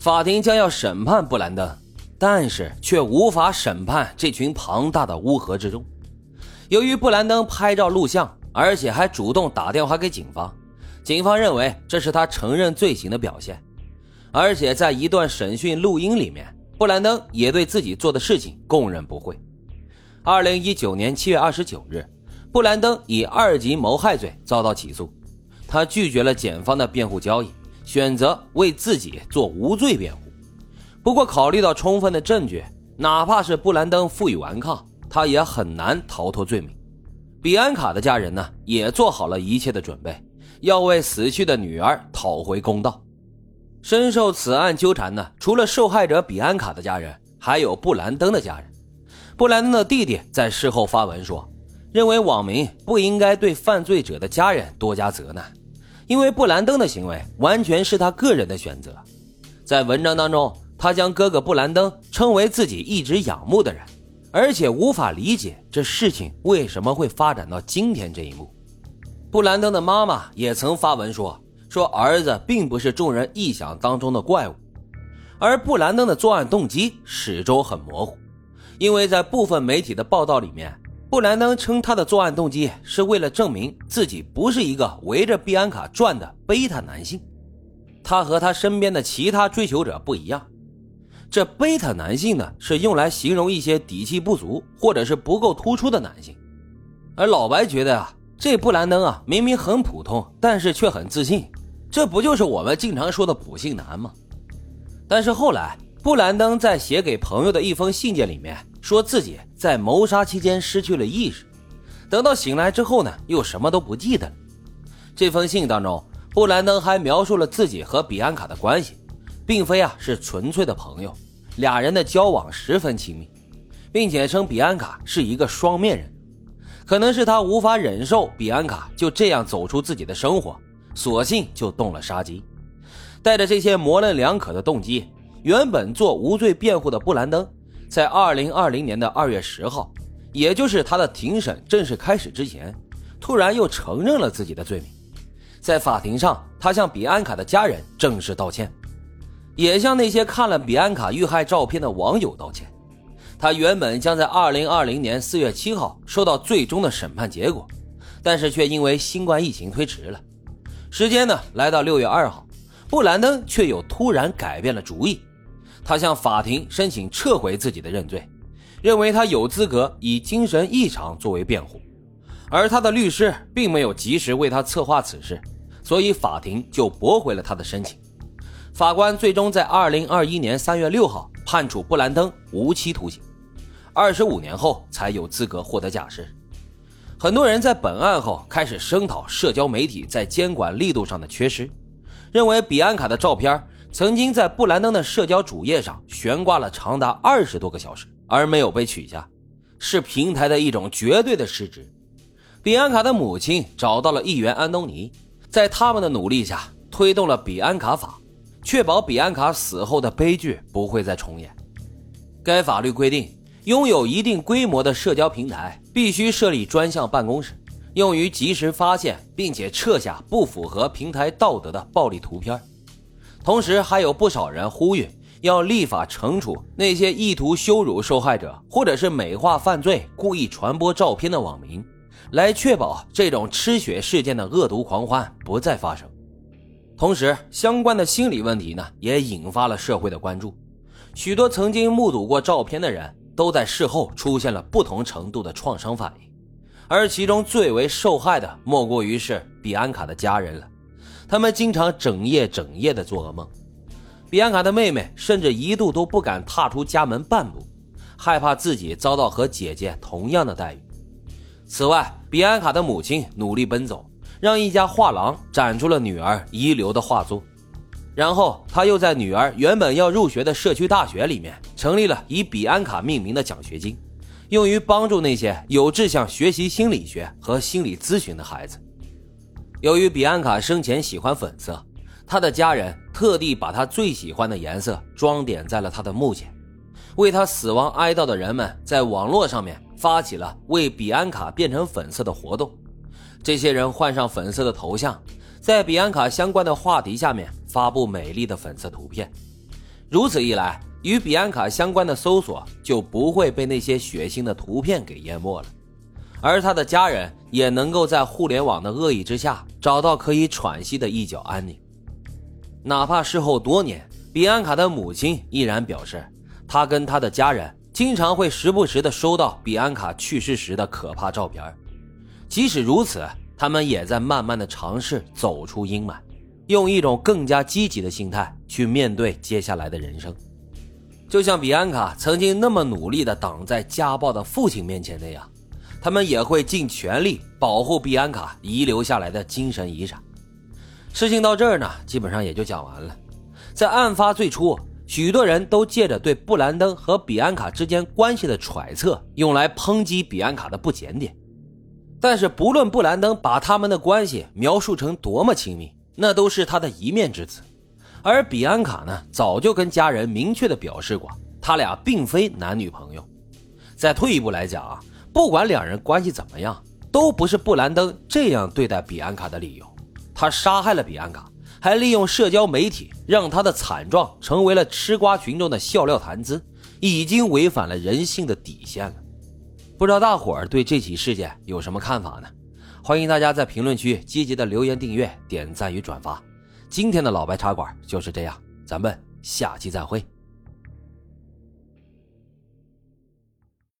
法庭将要审判布兰登，但是却无法审判这群庞大的乌合之众。由于布兰登拍照录像，而且还主动打电话给警方，警方认为这是他承认罪行的表现。而且在一段审讯录音里面，布兰登也对自己做的事情供认不讳。二零一九年七月二十九日，布兰登以二级谋害罪遭到起诉。他拒绝了检方的辩护交易，选择为自己做无罪辩护。不过，考虑到充分的证据，哪怕是布兰登负隅顽抗，他也很难逃脱罪名。比安卡的家人呢，也做好了一切的准备，要为死去的女儿讨回公道。深受此案纠缠呢，除了受害者比安卡的家人，还有布兰登的家人。布兰登的弟弟在事后发文说，认为网民不应该对犯罪者的家人多加责难。因为布兰登的行为完全是他个人的选择，在文章当中，他将哥哥布兰登称为自己一直仰慕的人，而且无法理解这事情为什么会发展到今天这一幕。布兰登的妈妈也曾发文说，说儿子并不是众人臆想当中的怪物，而布兰登的作案动机始终很模糊，因为在部分媒体的报道里面。布兰登称，他的作案动机是为了证明自己不是一个围着碧安卡转的贝塔男性。他和他身边的其他追求者不一样。这贝塔男性呢，是用来形容一些底气不足或者是不够突出的男性。而老白觉得啊，这布兰登啊，明明很普通，但是却很自信，这不就是我们经常说的普信男吗？但是后来，布兰登在写给朋友的一封信件里面。说自己在谋杀期间失去了意识，等到醒来之后呢，又什么都不记得了。这封信当中，布兰登还描述了自己和比安卡的关系，并非啊是纯粹的朋友，俩人的交往十分亲密，并且称比安卡是一个双面人。可能是他无法忍受比安卡就这样走出自己的生活，索性就动了杀机。带着这些模棱两可的动机，原本做无罪辩护的布兰登。在二零二零年的二月十号，也就是他的庭审正式开始之前，突然又承认了自己的罪名。在法庭上，他向比安卡的家人正式道歉，也向那些看了比安卡遇害照片的网友道歉。他原本将在二零二零年四月七号收到最终的审判结果，但是却因为新冠疫情推迟了。时间呢，来到六月二号，布兰登却又突然改变了主意。他向法庭申请撤回自己的认罪，认为他有资格以精神异常作为辩护，而他的律师并没有及时为他策划此事，所以法庭就驳回了他的申请。法官最终在二零二一年三月六号判处布兰登无期徒刑，二十五年后才有资格获得假释。很多人在本案后开始声讨社交媒体在监管力度上的缺失，认为比安卡的照片。曾经在布兰登的社交主页上悬挂了长达二十多个小时，而没有被取下，是平台的一种绝对的失职。比安卡的母亲找到了议员安东尼，在他们的努力下，推动了比安卡法，确保比安卡死后的悲剧不会再重演。该法律规定，拥有一定规模的社交平台必须设立专项办公室，用于及时发现并且撤下不符合平台道德的暴力图片。同时，还有不少人呼吁要立法惩处那些意图羞辱受害者或者是美化犯罪、故意传播照片的网民，来确保这种吃血事件的恶毒狂欢不再发生。同时，相关的心理问题呢，也引发了社会的关注。许多曾经目睹过照片的人都在事后出现了不同程度的创伤反应，而其中最为受害的莫过于是比安卡的家人了。他们经常整夜整夜的做噩梦，比安卡的妹妹甚至一度都不敢踏出家门半步，害怕自己遭到和姐姐同样的待遇。此外，比安卡的母亲努力奔走，让一家画廊展出了女儿遗留的画作，然后他又在女儿原本要入学的社区大学里面成立了以比安卡命名的奖学金，用于帮助那些有志向学习心理学和心理咨询的孩子。由于比安卡生前喜欢粉色，他的家人特地把他最喜欢的颜色装点在了他的墓前，为他死亡哀悼的人们在网络上面发起了为比安卡变成粉色的活动。这些人换上粉色的头像，在比安卡相关的话题下面发布美丽的粉色图片，如此一来，与比安卡相关的搜索就不会被那些血腥的图片给淹没了，而他的家人也能够在互联网的恶意之下找到可以喘息的一角安宁。哪怕事后多年，比安卡的母亲依然表示，他跟他的家人经常会时不时的收到比安卡去世时的可怕照片。即使如此，他们也在慢慢的尝试走出阴霾。用一种更加积极的心态去面对接下来的人生，就像比安卡曾经那么努力地挡在家暴的父亲面前那样，他们也会尽全力保护比安卡遗留下来的精神遗产。事情到这儿呢，基本上也就讲完了。在案发最初，许多人都借着对布兰登和比安卡之间关系的揣测，用来抨击比安卡的不检点。但是，不论布兰登把他们的关系描述成多么亲密，那都是他的一面之词，而比安卡呢，早就跟家人明确的表示过，他俩并非男女朋友。再退一步来讲啊，不管两人关系怎么样，都不是布兰登这样对待比安卡的理由。他杀害了比安卡，还利用社交媒体让他的惨状成为了吃瓜群众的笑料谈资，已经违反了人性的底线了。不知道大伙儿对这起事件有什么看法呢？欢迎大家在评论区积极的留言、订阅、点赞与转发。今天的老白茶馆就是这样，咱们下期再会。